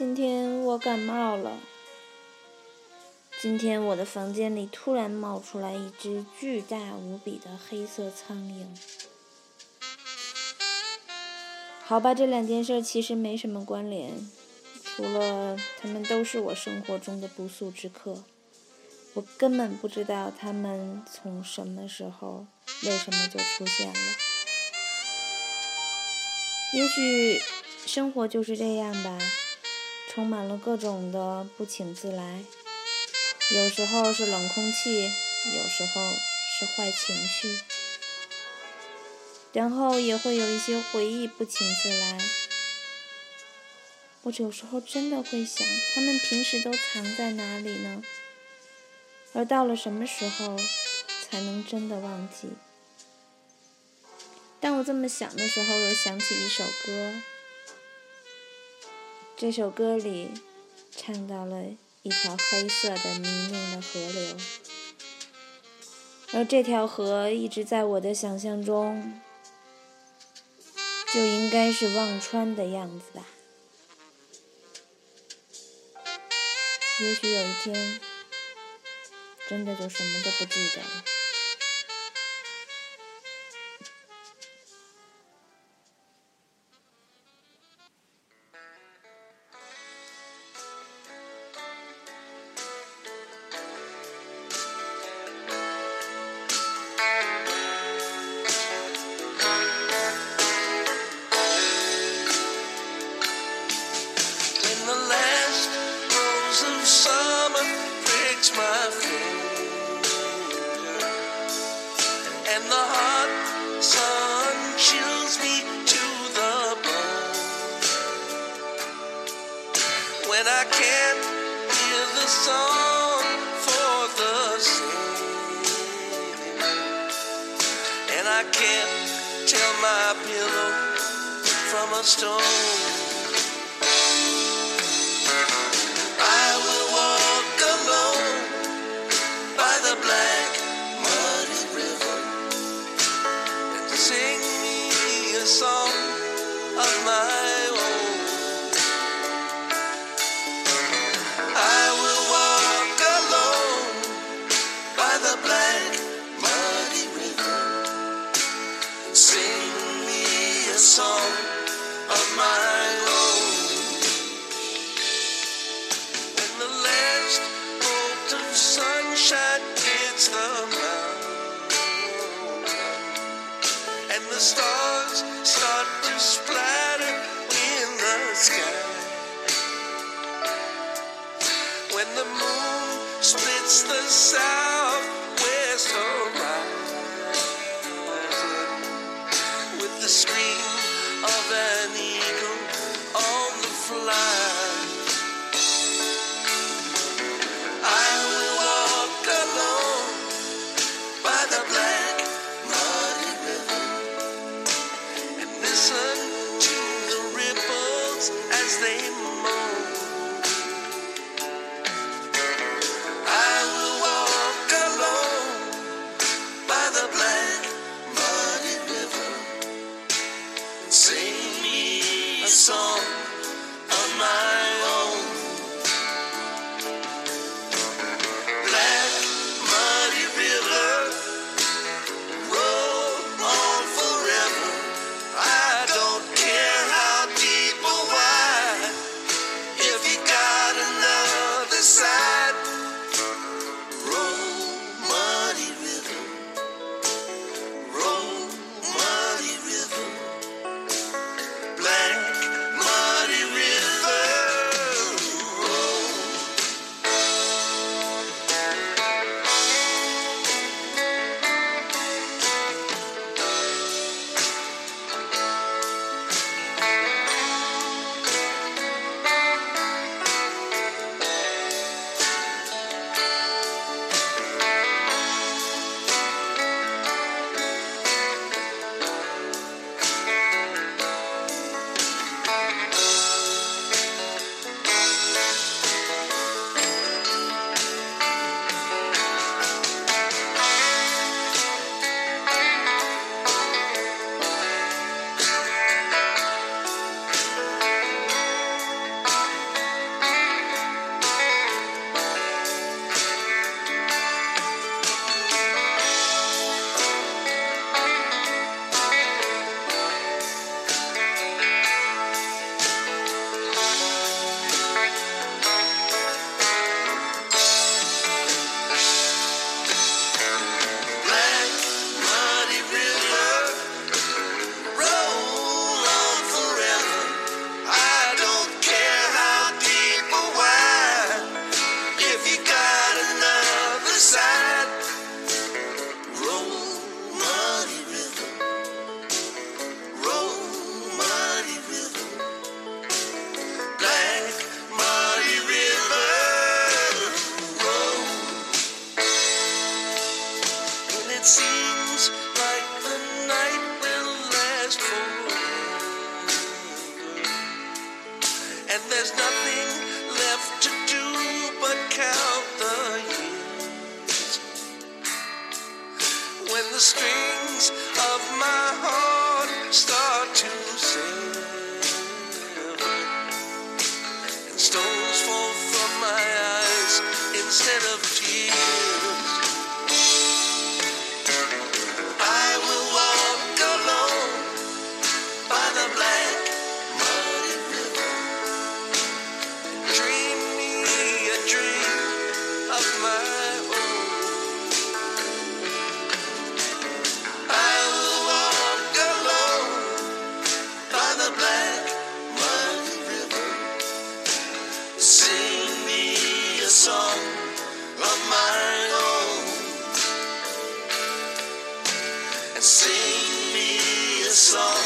今天我感冒了。今天我的房间里突然冒出来一只巨大无比的黑色苍蝇。好吧，这两件事其实没什么关联，除了他们都是我生活中的不速之客。我根本不知道他们从什么时候、为什么就出现了。也许生活就是这样吧，充满了各种的不请自来。有时候是冷空气，有时候是坏情绪，然后也会有一些回忆不请自来。我有时候真的会想，他们平时都藏在哪里呢？而到了什么时候才能真的忘记？当我这么想的时候，我想起一首歌。这首歌里唱到了一条黑色的泥泞的河流，而这条河一直在我的想象中，就应该是忘川的样子吧。也许有一天。真的就什么都不记得了。I can't hear the song for the singing. And I can't tell my pillow from a stone. I will walk alone by the black muddy river and sing me a song. stars start to splatter in the sky. When the moon splits the south. they There's nothing left to do but count the years. When the strings of my heart The song.